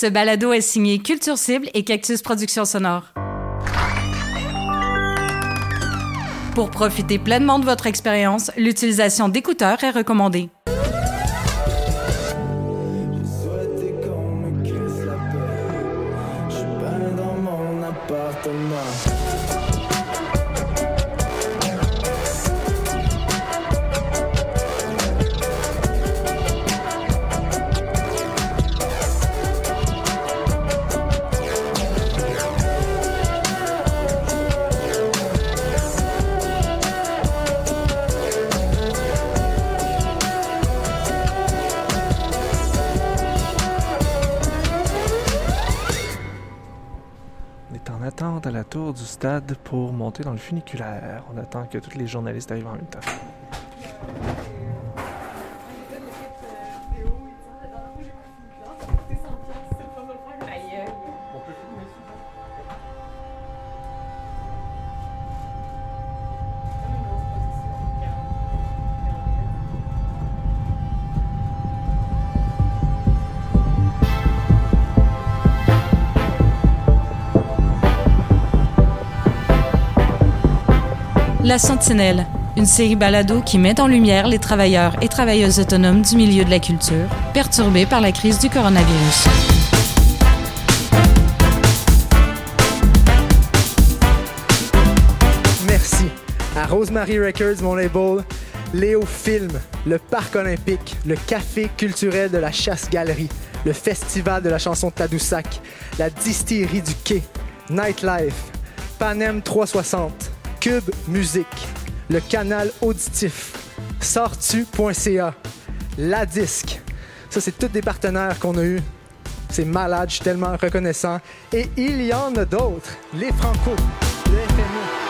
Ce balado est signé Culture Cible et Cactus Productions Sonore. Pour profiter pleinement de votre expérience, l'utilisation d'écouteurs est recommandée. Stade pour monter dans le funiculaire. On attend que tous les journalistes arrivent en même temps. La Sentinelle, une série balado qui met en lumière les travailleurs et travailleuses autonomes du milieu de la culture, perturbés par la crise du coronavirus. Merci à Rosemary Records, mon label, Léo Film, le Parc olympique, le Café culturel de la Chasse-Galerie, le Festival de la chanson de Tadoussac, la Distillerie du Quai, Nightlife, Panem 360, Cube Musique, le canal auditif, sortu.ca, la disque. Ça, c'est tous des partenaires qu'on a eus. C'est malade, je suis tellement reconnaissant. Et il y en a d'autres. Les Franco, le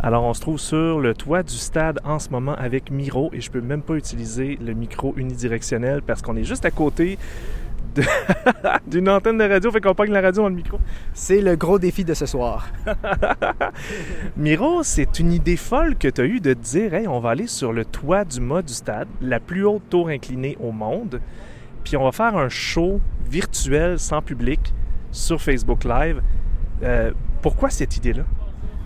Alors, on se trouve sur le toit du stade en ce moment avec Miro et je peux même pas utiliser le micro unidirectionnel parce qu'on est juste à côté d'une antenne de radio, fait qu'on pogne la radio dans le micro. C'est le gros défi de ce soir. Miro, c'est une idée folle que tu as eue de dire hey, on va aller sur le toit du mât du stade, la plus haute tour inclinée au monde, puis on va faire un show virtuel sans public sur Facebook Live. Euh, pourquoi cette idée-là?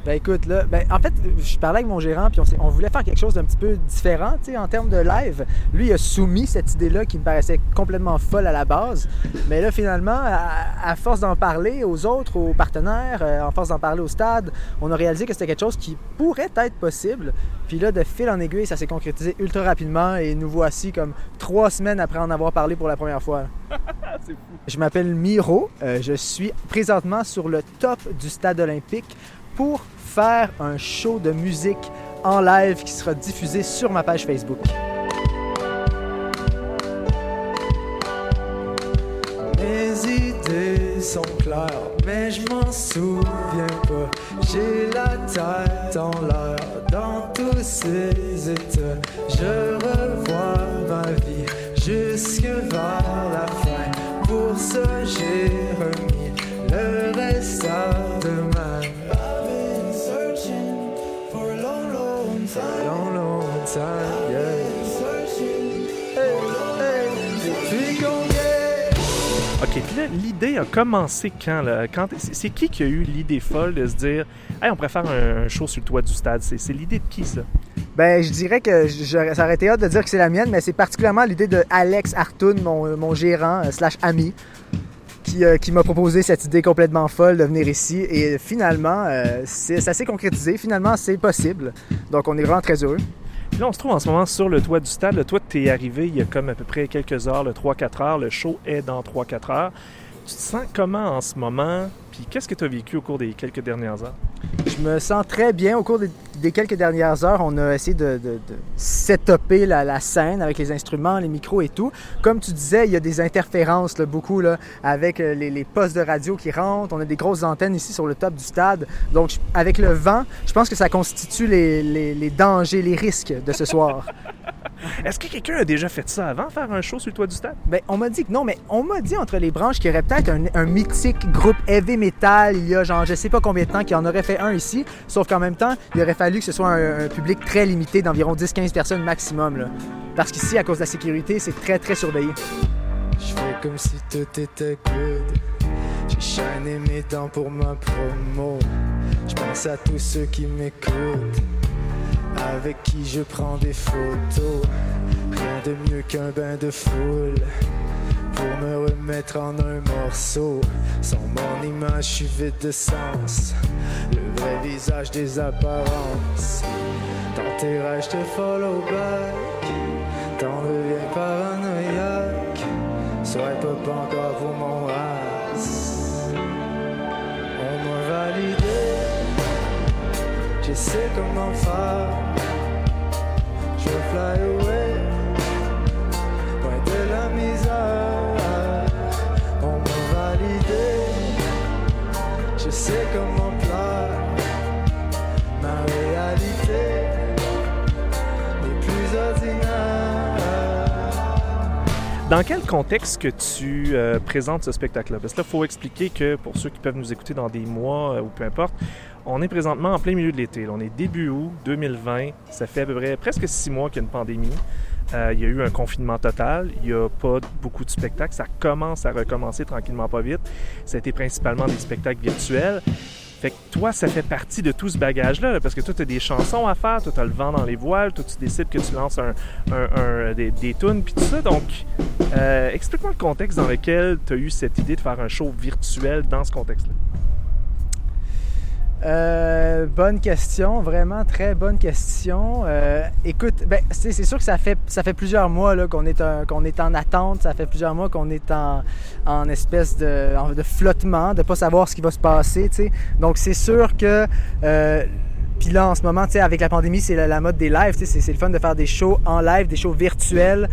Ben écoute, là, ben, en fait, je parlais avec mon gérant, puis on, voulait faire quelque chose d'un petit peu différent, tu sais, en termes de live. Lui, il a soumis cette idée-là qui me paraissait complètement folle à la base. Mais là, finalement, à, force d'en parler aux autres, aux partenaires, euh, en force d'en parler au stade, on a réalisé que c'était quelque chose qui pourrait être possible. Puis là, de fil en aiguille, ça s'est concrétisé ultra rapidement et nous voici comme trois semaines après en avoir parlé pour la première fois. Fou. Je m'appelle Miro. Euh, je suis présentement sur le top du stade olympique pour un show de musique en live qui sera diffusé sur ma page Facebook. Mes idées sont claires, mais je m'en souviens pas. J'ai la tête en l'air dans tous ces états. Je revois ma vie jusque vers la fin. L'idée a commencé quand? C'est qui qui a eu l'idée folle de se dire Hey, on préfère un, show sur le toit du stade? C'est l'idée de qui, ça? Ben, je dirais que ça aurait été hâte de dire que c'est la mienne, mais c'est particulièrement l'idée de Alex Artoun, mon, gérant euh, slash ami, qui, euh, qui m'a proposé cette idée complètement folle de venir ici. Et finalement, euh, ça s'est concrétisé. Finalement, c'est possible. Donc, on est vraiment très heureux. Là, on se trouve en ce moment sur le toit du stade. Le toit, tu es arrivé il y a comme à peu près quelques heures, le 3-4 heures. Le show est dans 3-4 heures. Tu te sens comment en ce moment? Puis qu'est-ce que tu as vécu au cours des quelques dernières heures? Je me sens très bien. Au cours des, quelques dernières heures, on a essayé de, de, la, scène avec les instruments, les micros et tout. Comme tu disais, il y a des interférences beaucoup là, avec euh, les, postes de radio qui rentrent. On a des grosses antennes ici sur le top du stade. Donc, avec le vent, je pense que ça constitue les dangers, les risques de ce soir. Est-ce que quelqu'un a déjà fait ça avant, faire un show sur le toit du stade? Ben, on m'a dit que non, mais on m'a dit entre les branches qu'il y aurait peut-être un, mythique groupe heavy metal il y a genre je sais pas combien de temps qui en aurait fait un ici, sauf qu'en même temps, il aurait fallu que ce soit un, public très limité d'environ 10-15 personnes maximum. Là. Parce qu'ici, à cause de la sécurité, c'est très très surveillé. Je fais comme si tout était good. J'ai shiné mes dents pour ma promo. Je pense à tous ceux qui m'écoutent avec qui je prends des photos. Rien de mieux qu'un bain de foule pour me remettre en un morceau. Sans mon image, je suis vide de sens. Le vrai visage des apparences. Dans tes rêves, je te follow back. T'en deviens paranoïaque. Sois pas encore pour mon race. On m'a validé. Je sais comment faire. Je sais comment Dans quel contexte que tu euh, présentes ce spectacle-là? Parce que là, il faut expliquer que pour ceux qui peuvent nous écouter dans des mois euh, ou peu importe, on est présentement en plein milieu de l'été. On est début août 2020. Ça fait à peu près presque six mois qu'il y a une pandémie. Euh, il y a eu un confinement total. Il n'y a pas beaucoup de spectacles. Ça commence à recommencer tranquillement, pas vite. Été principalement des spectacles virtuels. Fait que toi, ça fait partie de tout ce bagage-là, parce que toi, tu as des chansons à faire, toi, tu as le vent dans les voiles, toi, tu décides que tu lances des tunes, puis tout ça. Donc, euh, explique-moi le contexte dans lequel tu as eu cette idée de faire un show virtuel dans ce contexte-là. Euh, bonne question, vraiment très bonne question. Euh, écoute, ben, c'est, sûr que ça fait, ça fait plusieurs mois qu'on, est, qu'on est en attente, ça fait plusieurs mois qu'on est en, en espèce de, de flottement, de ne pas savoir ce qui va se passer. Donc c'est sûr que euh, puis là, en ce moment, avec la pandémie, c'est la, mode des lives. C'est le fun de faire des shows en live, des shows virtuels.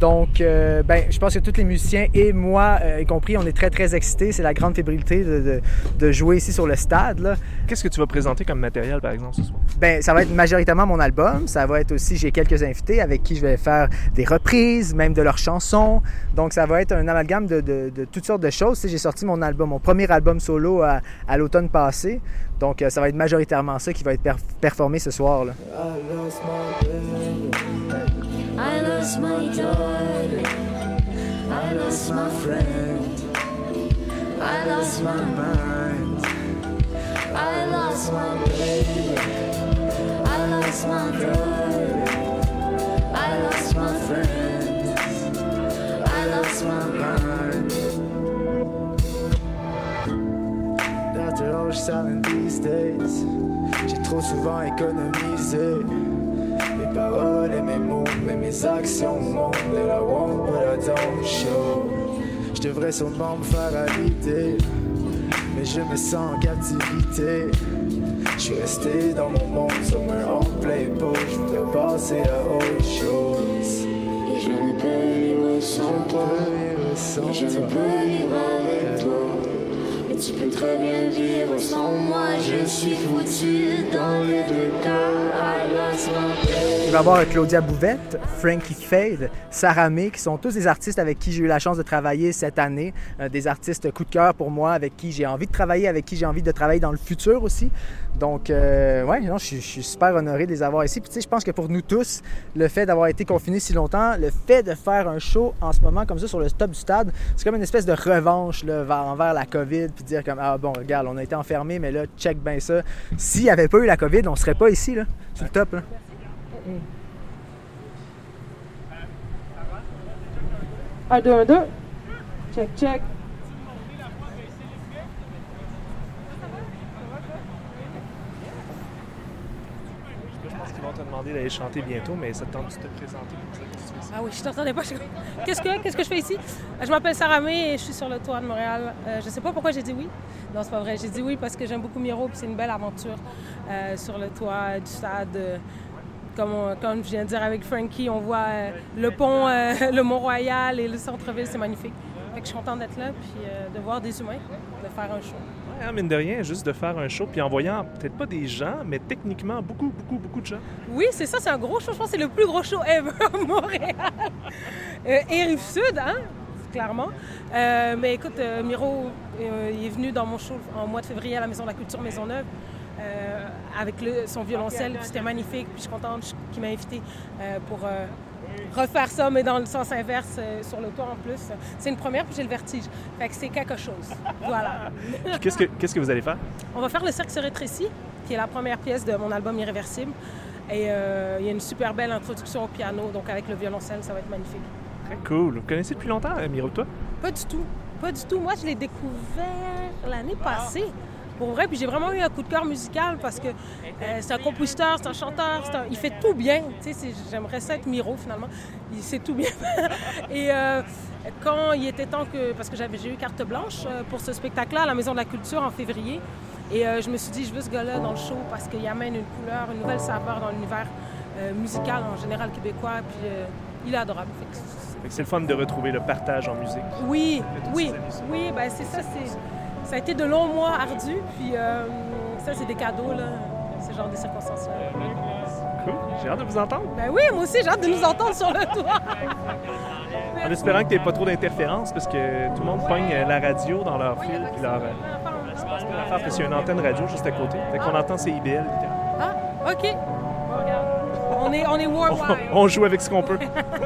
Donc, euh, ben, je pense que tous les musiciens et moi, euh, y compris, on est très, très excités. C'est la grande fébrilité de, de, jouer ici sur le stade. Qu'est-ce que tu vas présenter comme matériel, par exemple, ce soir? Ben, ça va être majoritairement mon album. Ça va être aussi, j'ai quelques invités avec qui je vais faire des reprises, même de leurs chansons. Donc, ça va être un amalgame de, de toutes sortes de choses. J'ai sorti mon album, mon premier album solo à, à l'automne passé. Donc, euh, ça va être majoritairement ça qui va être per performé ce soir. Là. I lost my these days. J'ai trop souvent économisé mes paroles et mes mots, mais mes actions montrent that I won't, but I don't show. Je devrais sûrement me faire l'idée, mais je me sens en captivité. Je suis resté dans mon monde, somewhere on playboy. Je voudrais passer à autre chose. Et je ne peux sans toi. Je ne peux tu peux très bien vivre sans moi. Je suis foutu dans les deux cas. Il va y avoir Claudia Bouvette, Frankie Fade, Sarah May, qui sont tous des artistes avec qui j'ai eu la chance de travailler cette année. Euh, des artistes coup de cœur pour moi, avec qui j'ai envie de travailler, avec qui j'ai envie de travailler dans le futur aussi. Donc, euh, ouais, non, je, suis super honoré de les avoir ici. Puis, tu sais, je pense que pour nous tous, le fait d'avoir été confinés si longtemps, le fait de faire un show en ce moment comme ça sur le top du stade, c'est comme une espèce de revanche là, envers la COVID, comme, ah bon, regarde, on a été enfermés, mais là, check bien ça. S'il n'y avait pas eu la COVID, on serait pas ici, là. C'est le top, là. Un, deux, un, deux. Check, check. Demandé d'aller chanter bientôt, mais ça te tente de te présenter? Ah oui, je t'entendais pas. Qu'est-ce que, qu'est-ce que je fais ici? Euh, Je m'appelle Sarah May et je suis sur le toit de Montréal. Euh, je sais pas pourquoi j'ai dit oui. Non, c'est pas vrai. J'ai dit oui parce que j'aime beaucoup Miro et c'est une belle aventure euh, sur le toit du stade. euh, comme, on- comme je viens de dire avec Frankie, on voit le pont, le Mont-Royal et le centre-ville, c'est magnifique. Je suis contente d'être là puis de voir des humains, de faire un show. Ouais, hein, mine de rien, juste de faire un show, puis en voyant peut-être pas des gens, mais techniquement beaucoup, beaucoup, beaucoup de gens. Oui, c'est ça, c'est un gros show. Je pense que c'est le plus gros show ever à Montréal. Euh, et Rive-Sud, hein, clairement. Euh, mais écoute, euh, Miro euh, il est venu dans mon show en mois de février à la Maison de la Culture Maisonneuve euh, avec le- son violoncelle. puis C'était magnifique. Puis je suis contente qu'il m'a invité euh, pour euh, refaire ça, mais dans le sens inverse, euh, sur le toit en plus. C'est une première, puis j'ai le vertige. Fait que c'est quelque chose. Voilà. Qu'est-ce que, qu'est-ce que vous allez faire? On va faire Le Cercle se rétrécit, qui est la première pièce de mon album Irréversible. Et euh, il y a une super belle introduction au piano, donc avec le violoncelle, ça va être magnifique. Très cool. Vous connaissez depuis longtemps, euh, Miro, toi? Pas du tout. Pas du tout. Moi, je l'ai découvert l'année passée. Pour vrai, puis j'ai vraiment eu un coup de cœur musical parce que euh, c'est un compositeur, c'est un chanteur, un- il fait tout bien. Tu sais, j'aimerais ça être Miro finalement. Il sait tout bien. Et euh, quand il était temps que, parce que j'avais j'ai eu carte blanche euh, pour ce spectacle-là à la Maison de la Culture en février, et euh, je me suis dit, je veux ce gars-là dans le show parce qu'il amène une couleur, une nouvelle saveur dans l'univers musical en général québécois. Puis il est adorable. C'est- le fun de retrouver le partage en musique. oui, oui, oui, ben c'est ça, c'est ça a été de longs mois ardus, puis euh, ça c'est des cadeaux là, ce genre de circonstances. Cool. J'ai hâte de vous entendre. Ben oui, moi aussi j'ai hâte de nous entendre sur le toit. En espérant que tu pas trop d'interférences, parce que tout le monde pogne euh, la radio dans leur fil. Puis leur, euh, l'affaire, parce qu'il y a une antenne radio juste à côté. Fait qu'on entend CIBL. Ah, ok. On est, on est On, worldwide. on joue avec ce qu'on peut.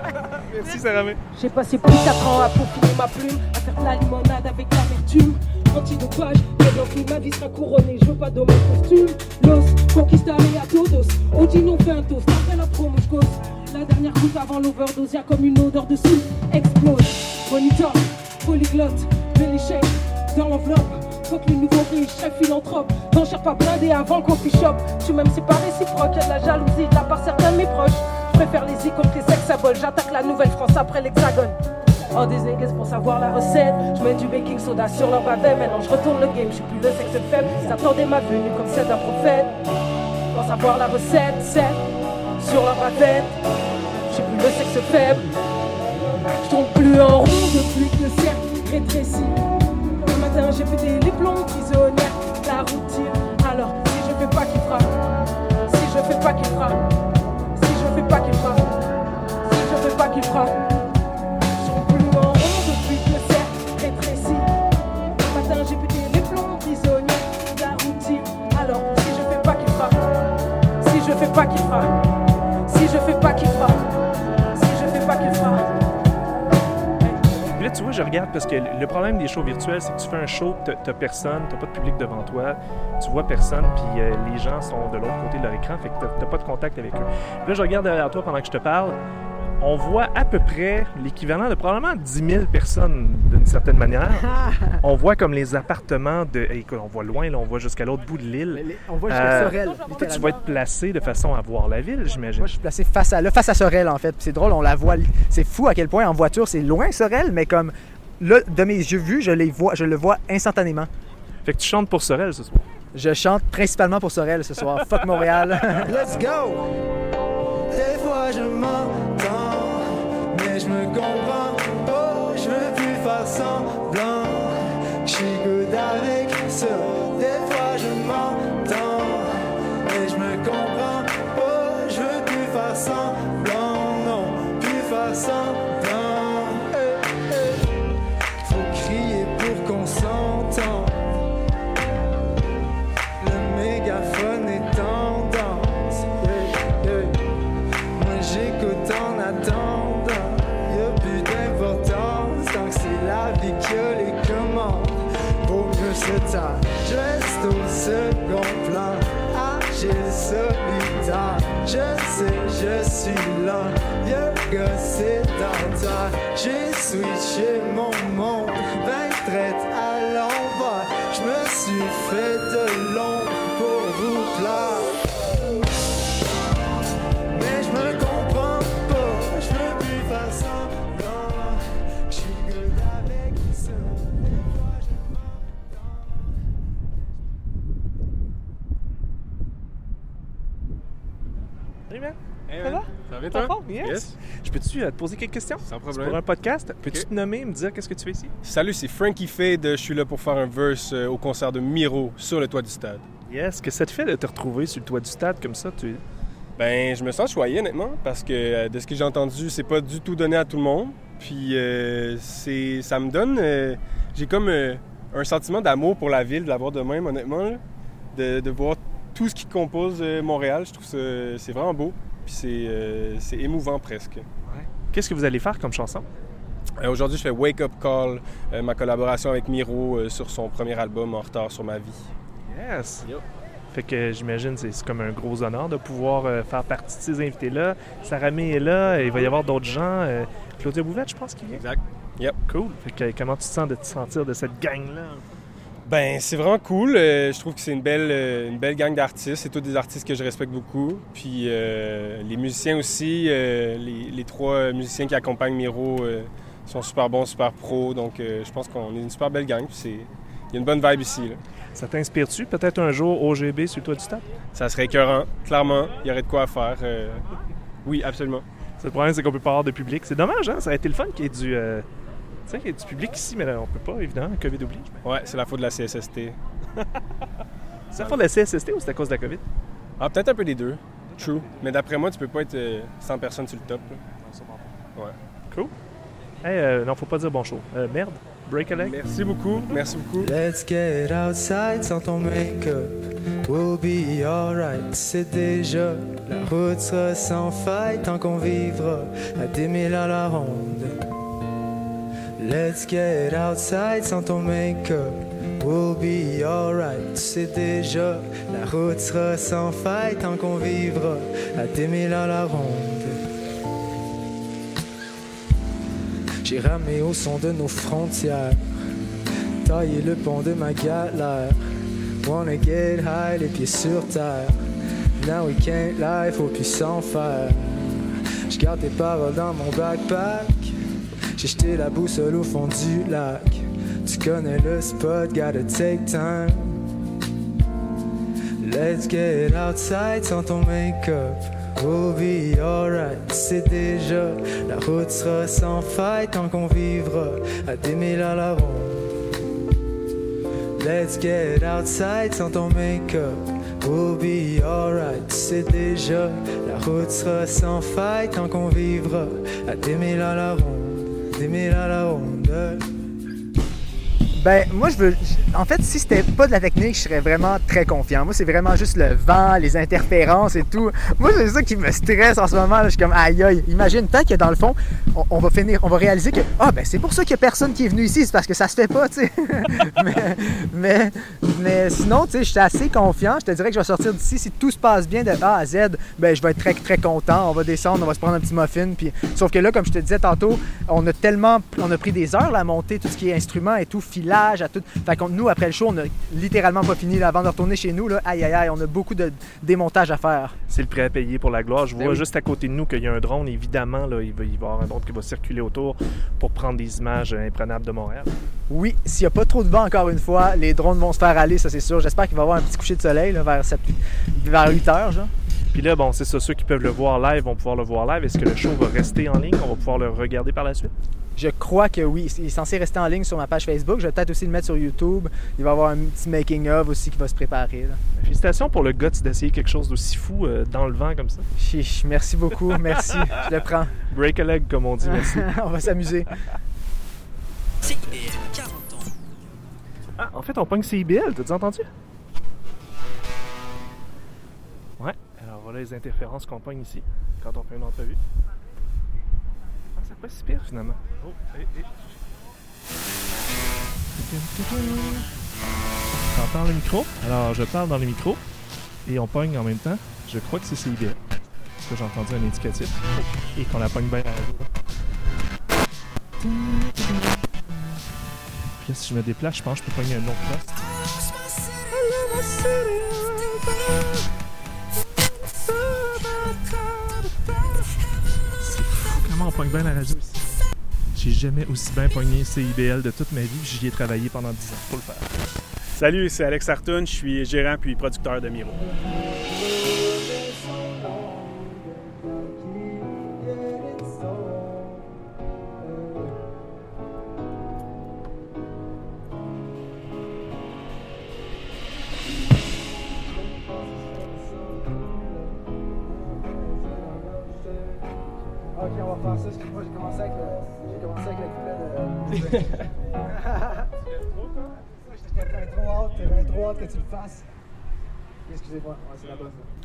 Merci, Sarah. J'ai passé plus de 4 ans à peaufiner ma plume, à faire de la limonade avec l'amertume. Antidopage, et ma vie sera couronnée, je veux pas de mon costume. Los conquistare a todos, Odino fait un toast, après la promo je. La dernière goutte avant l'overdose, y'a comme une odeur de soupe, explose. Monitor, polyglotte, shake dans l'enveloppe. Fuck les nouveaux riches, chef philanthrope. Non, cherche pas blindé avant le coffee shop. Suis même c'est pas réciproque, y'a de la jalousie de la part certains de mes proches. Je préfère les i contre les ex J'attaque la Nouvelle-France après l'Hexagone. Oh des pour savoir la recette. Je mets du baking soda sur leur bavet Maintenant je retourne le game, je suis plus le sexe faible S'attendaient ma venue comme celle d'un prophète. Pour savoir la recette, c'est sur leur bavette Je suis plus le sexe faible Je tourne plus en rond depuis que le cercle rétrécit Un matin j'ai pété les plombs prisonnières La routine Alors si je fais pas qu'il frappe. Si je fais pas qu'il frappe. Si je fais pas qu'il frappe. Si je fais pas qu'il frappe pas qu'il frappe, si je fais pas qu'il frappe, si je fais pas qu'il frappe. Puis là, tu vois, je regarde parce que le problème des shows virtuels, c'est que tu fais un show, t'as personne, t'as pas de public devant toi, tu vois personne, puis euh, les gens sont de l'autre côté de leur écran, fait que t'as pas de contact avec eux. Puis là, je regarde derrière toi pendant que je te parle, on voit à peu près l'équivalent de probablement 10 000 personnes d'une certaine manière. on voit comme les appartements de. Écoute, on voit loin, là, on voit jusqu'à l'autre bout de l'île. On voit jusqu'à Euh, Sorel, Toi, tu vas être placé de façon à voir la ville, j'imagine. Moi, je suis placé face à, là, face à Sorel, en fait. C'est drôle, on la voit. C'est fou à quel point en voiture, c'est loin Sorel, mais comme là, de mes yeux vus, je, les vois, je le vois instantanément. Fait que tu chantes pour Sorel ce soir. Je chante principalement pour Sorel ce soir. Fuck Montréal. Let's go! Des fois je comprends pas. Je veux plus faire semblant. Suis là. Vieux gars sédentaire. J'ai switché mon monde. Ben traite à l'envers. Je me suis fait de l'ombre peux-tu euh, te poser quelques questions? Sans C'est pour problème. un podcast. Peux-tu te nommer et me dire qu'est-ce que tu fais ici? Salut, c'est Frankie Fade. Je suis là pour faire un verse euh, au concert de Miro sur le toit du stade. Yes. Que ça te fait de te retrouver sur le toit du stade comme ça? Tu... Ben, je me sens choyé honnêtement parce que euh, de ce que j'ai entendu, c'est pas du tout donné à tout le monde. Puis euh, c'est, ça me donne, j'ai comme un sentiment d'amour pour la ville de l'avoir de même honnêtement, là. de, de voir tout ce qui compose Montréal. Je trouve ça, c'est vraiment beau. Puis c'est, euh, c'est émouvant presque. Qu'est-ce que vous allez faire comme chanson? Euh, Aujourd'hui, je fais Wake Up Call, euh, ma collaboration avec Miro sur son premier album En retard sur ma vie. Yes. Fait que j'imagine c'est c'est comme un gros honneur de pouvoir faire partie de ces invités-là. Sarah May est là, il va y avoir d'autres gens. Claudia Bouvette, je pense, qui vient. Exact. Yep. Cool. Fait que comment tu te sens de te sentir de cette gang-là? Ben, c'est vraiment cool. Euh, je trouve que c'est une belle, euh, une belle gang d'artistes. C'est tous des artistes que je respecte beaucoup. Puis euh, les musiciens aussi, euh, les, les trois musiciens qui accompagnent Miro sont super bons, super pros. Donc je pense qu'on est une super belle gang. Puis il y a une bonne vibe ici. là. Ça t'inspire-tu peut-être un jour OGB sur le toit du stade? Ça serait écœurant, clairement. Il y aurait de quoi à faire. oui, absolument. Le problème, c'est qu'on peut pas avoir de public. C'est dommage, hein? Ça aurait été le fun qu'il y ait du, tu sais, qu'il y ait du public ici, mais là, on peut pas, évidemment. COVID oblige. Ouais, c'est la faute de la CSST. C'est à faute de la CSST ou c'est à cause de la COVID? Ah, peut-être un peu des deux. True. Mais d'après moi, tu peux pas être euh, 100 personnes sur le top. là. Ouais. Cool. Hey, euh, non, faut pas dire bon show. Euh, merde. Break a leg. Merci beaucoup. Merci beaucoup. Let's get outside sans ton make-up. We'll be alright, c'est déjà. La route sera sans faille tant qu'on vivra à des milles à la ronde. Let's get outside sans ton make-up. We'll be alright, c'est déjà. La route sera sans faille tant qu'on vivra à des milles à la ronde. J'ai ramé au son de nos frontières tailler le pont de ma galère. Wanna get high, les pieds sur terre. Now we can't lie, faut plus s'en faire. J'garde tes paroles dans mon backpack. J'ai jeté la boussole au fond du lac. Tu connais le spot, gotta take time. Let's get outside sans ton make-up. We'll be alright, c'est déjà. La route sera sans faille tant qu'on vivra à des milles à la ronde. Let's get outside sans ton make-up. We'll be alright, c'est déjà. La route sera sans faille tant qu'on vivra à des milles à la ronde. Des milles à la ronde. Ben, moi, je veux. En fait, si c'était pas de la technique, je serais vraiment très confiant. Moi, c'est vraiment juste le vent, les interférences et tout. Moi, c'est ça qui me stresse en ce moment. là. Je suis comme, aïe, aïe. Imagine, tant que dans le fond, on, va finir, on va réaliser que, ah, ben, c'est pour ça qu'il y a personne qui est venu ici, c'est parce que ça se fait pas, tu sais. mais, mais, mais sinon, tu sais, je suis assez confiant. Je te dirais que je vais sortir d'ici. Si tout se passe bien de A à Z, ben, je vais être très, très content. On va descendre, on va se prendre un petit muffin. Puis... Sauf que là, comme je te disais tantôt, on a tellement, on a pris des heures là, à monter tout ce qui est instrument et tout, filage, à tout. Fait que nous, après le show, on a littéralement pas fini là, avant de retourner chez nous. Là. Aïe, aïe, aïe, on a beaucoup de démontage à faire. C'est le prêt à payer pour la gloire. Je Ben vois oui. juste à côté de nous qu'il y a un drone. Évidemment, là, il va il va y avoir un drone qui va circuler autour pour prendre des images imprenables de Montréal. Oui, s'il n'y a pas trop de vent encore une fois, les drones vont se faire aller, ça c'est sûr. J'espère qu'il va y avoir un petit coucher de soleil là, vers, 7, vers 8 heures. Genre. Puis là, bon, c'est ça. Ceux qui peuvent le voir live vont pouvoir le voir live. Est-ce que le show va rester en ligne? On va pouvoir le regarder par la suite? Je crois que oui. Il est censé rester en ligne sur ma page Facebook. Je vais peut-être aussi le mettre sur YouTube. Il va y avoir un petit making-of aussi qui va se préparer. là. Félicitations pour le guts d'essayer quelque chose d'aussi fou euh, dans le vent comme ça. Chiche, merci beaucoup. Merci. Je le prends. Break a leg, comme on dit. Merci. on va s'amuser. Ah, en fait, on pogne CIBL, t'as-tu entendu? Ouais, alors voilà les interférences qu'on pogne ici quand on fait une entrevue. C'est pas si pire finalement. Oh, hé, hé. T'entends le micro? Alors, je parle dans le micro et on pogne en même temps. Je crois que c'est CIBL. Parce que j'ai entendu un indicatif. Et qu'on la pogne bien à la. Puis là, si je me déplace, je pense que je peux pogner un autre poste. Bien la. J'ai jamais aussi bien pogné CIBL de toute ma vie, j'y ai travaillé pendant 10 ans pour le faire. Salut, c'est Alex Artoun, je suis gérant puis producteur de Miro.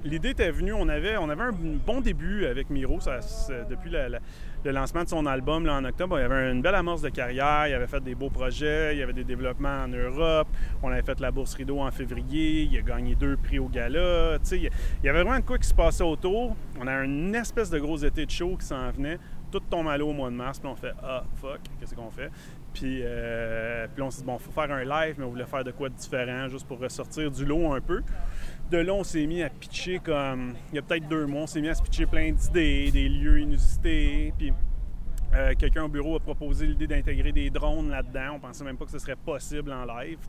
L'idée était venue, on avait, on avait un bon début avec Miro depuis le lancement de son album là, en octobre. Il avait une belle amorce de carrière, il avait fait des beaux projets, il y avait des développements en Europe, on avait fait la bourse Rideau en février, il a gagné deux prix au gala. Il y avait vraiment de quoi qui se passait autour. On a une espèce de gros été de show qui s'en venait. Tout tombe à l'eau au mois de mars, puis on fait Ah, fuck, qu'est-ce qu'on fait? Puis, euh, puis on s'est dit, bon, faut faire un live, mais on voulait faire de quoi de différent, juste pour ressortir du lot un peu. De là, on s'est mis à pitcher comme. Il y a peut-être deux mois, on s'est mis à se pitcher plein d'idées, des lieux inusités. Puis euh, quelqu'un au bureau a proposé l'idée d'intégrer des drones là-dedans. On pensait même pas que ce serait possible en live.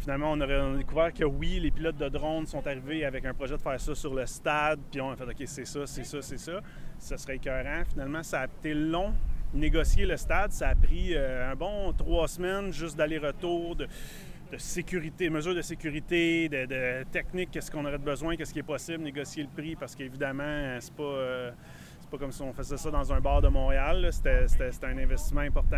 Finalement, on, aurait, découvert que oui, les pilotes de drones sont arrivés avec un projet de faire ça sur le stade. Puis on a fait, OK, c'est ça, c'est ça, c'est ça. Ça serait écœurant. Finalement, ça a été long. Négocier le stade, ça a pris euh, un bon trois semaines juste d'aller-retour, de, de sécurité, mesures de sécurité, de, technique, qu'est-ce qu'on aurait besoin, qu'est-ce qui est possible, négocier le prix, parce qu'évidemment, euh, c'est pas, euh, pas comme si on faisait ça dans un bar de Montréal. C'était, un investissement important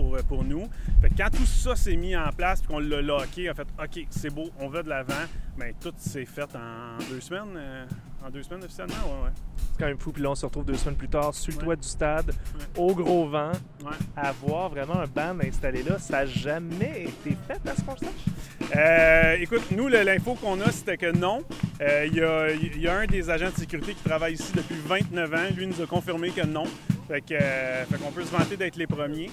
pour, euh, pour nous. Fait que quand tout ça s'est mis en place, puis qu'on l'a locké, on a fait OK, c'est beau, on va de l'avant, mais tout s'est fait en deux semaines. euh, en deux semaines officiellement, ouais, ouais. C'est quand même fou. Puis là, on se retrouve deux semaines plus tard sur le Ouais. toit du stade, au gros vent, Ouais. à voir vraiment un band installé là. Ça n'a jamais été fait à ce qu'on sache? Euh, écoute, nous, l'info qu'on a, c'était que non. Euh, Il y, a, il y a un des agents de sécurité qui travaille ici depuis 29 ans. Lui nous a confirmé que non. Euh, fait qu'on peut se vanter d'être les premiers.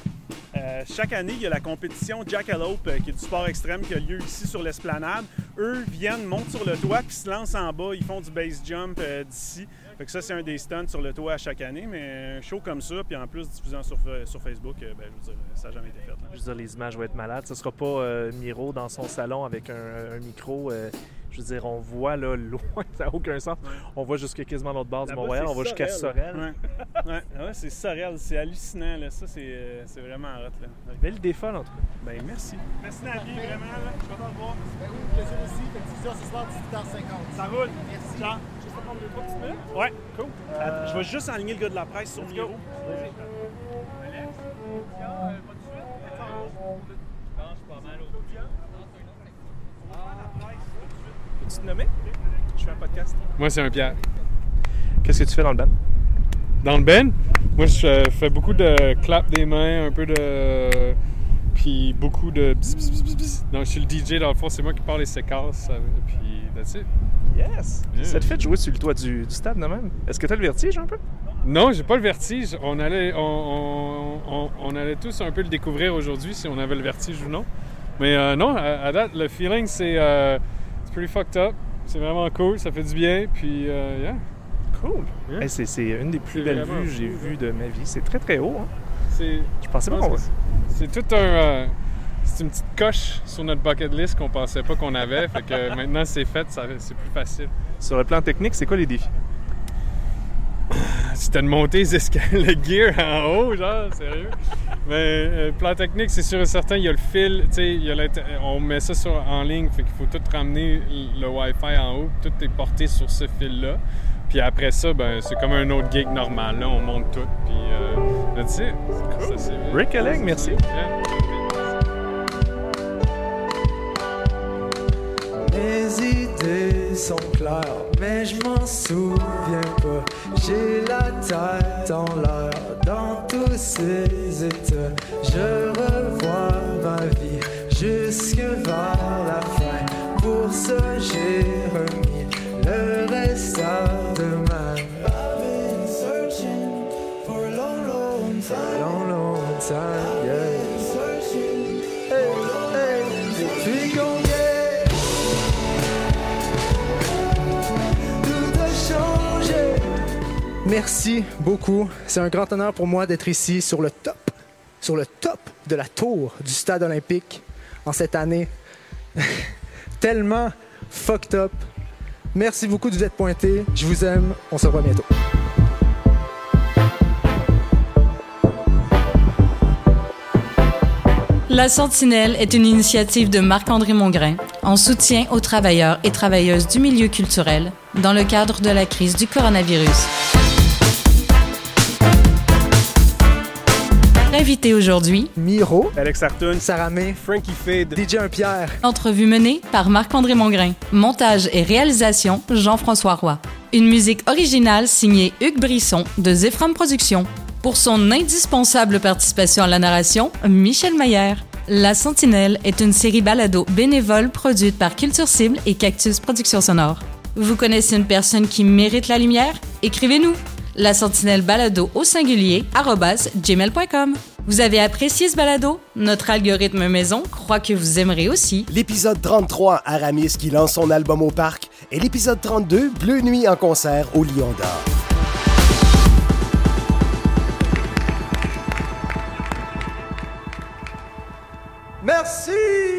Euh, chaque année, il y a la compétition Jackalope, euh, qui est du sport extrême, qui a lieu ici sur l'esplanade. Eux viennent, montent sur le toit, puis se lancent en bas. Ils font du base jump euh, d'ici. Fait que ça, c'est un des stunts sur le toit à chaque année. Mais un show comme ça, puis en plus diffusant sur, sur Facebook, ben, je veux dire, ça n'a jamais été fait. Je veux dire, les images vont être malades. Ce sera pas Miro dans son salon avec un micro. Euh, je veux dire, on voit là loin, ça n'a aucun sens. On voit jusqu'à quasiment l'autre bord du c'est on va jusqu'à Sorel. Sorel. Ouais. ouais, ouais, c'est Sorel, c'est hallucinant. Là. Ça, c'est, euh, c'est vraiment hot. Là. Belle défense, en tout cas. Ben, merci. Merci, Navy, vraiment. Là. Je suis content de voir. Ben oui, plaisir aussi. Fait que diffusion ce soir, 18h50. Ça roule. Merci. Ciao. Juste à prendre deux, trois petites minutes. Ouais, cool. Attends, Je vais juste enligner le gars de la presse sur Miro. Peux-tu te nommer? Je fais un podcast. Moi, c'est un Pierre. Qu'est-ce que tu fais dans le band? Dans le band, moi, je euh, fais beaucoup de clap des mains, un peu de. Puis beaucoup de. bzz, bzz, bzz, bzz. Donc, je suis le DJ, dans le fond, c'est moi qui parle les séquences. euh, Puis, that's it. Yes! Yeah. Ça te fait jouer sur le toit du, du stade, de même? Est-ce que tu as le vertige un peu? Non, j'ai pas le vertige. On allait, on, on- on- on allait tous un peu le découvrir aujourd'hui, si on avait le vertige ou non. Mais euh, non, à, à date, le feeling, c'est euh, c'est pretty fucked up. C'est vraiment cool, ça fait du bien. Puis, euh, yeah. Cool! Yeah. Hey, c'est, une des plus belles vues que j'ai vues de ma vie. C'est très très haut. Hein? Je pensais pas qu'on C'est c'est tout un. euh, c'est une petite coche sur notre bucket list qu'on pensait pas qu'on avait. fait que maintenant c'est fait, c'est plus facile. Sur le plan technique, c'est quoi les défis? C'était de monter les escaliers, le gear en haut, genre, sérieux. Mais euh, plan technique, c'est sûr et certain, il y a le fil, tu sais, on met ça sur, en ligne, fait qu'il faut tout ramener le Wi-Fi en haut, tout est porté sur ce fil-là. Puis après ça, ben, c'est comme un autre gig normal, là, on monte tout, puis euh, that's it. Ça, c'est bien. Rick Alleg, merci. Yeah. Sont claires, mais je m'en souviens pas. J'ai la tête en l'air dans tous ces états. Je revois ma vie jusque vers la fin. Pour ça, j'ai remis le reste à demain. I've been searching for a long, long. Long, long time, Merci beaucoup. C'est un grand honneur pour moi d'être ici sur le top, sur le top de la tour du stade olympique en cette année tellement fucked up. Merci beaucoup de vous être pointé. Je vous aime. On se revoit bientôt. La Sentinelle est une initiative de Marc-André Mongrain en soutien aux travailleurs et travailleuses du milieu culturel dans le cadre de la crise du coronavirus. Invité aujourd'hui, Miro, Alex Artoun, Sarah May, Frankie Fade. DJ un Pierre. entrevue menée par Marc-André Mongrain. Montage et réalisation, Jean-François Roy. Une musique originale signée Hugues Brisson de Zephram Productions. Pour son indispensable participation à la narration, Michel Maillère. La Sentinelle est une série balado bénévole produite par Culture Cible et Cactus Productions Sonores. Vous connaissez une personne qui mérite la lumière? Écrivez-nous! La Sentinelle balado au singulier gmail.com. Vous avez apprécié ce balado? Notre algorithme maison croit que vous aimerez aussi. L'épisode 33, Aramis qui lance son album au parc, et l'épisode 32, Bleu Nuit en concert au Lion d'Or. Merci!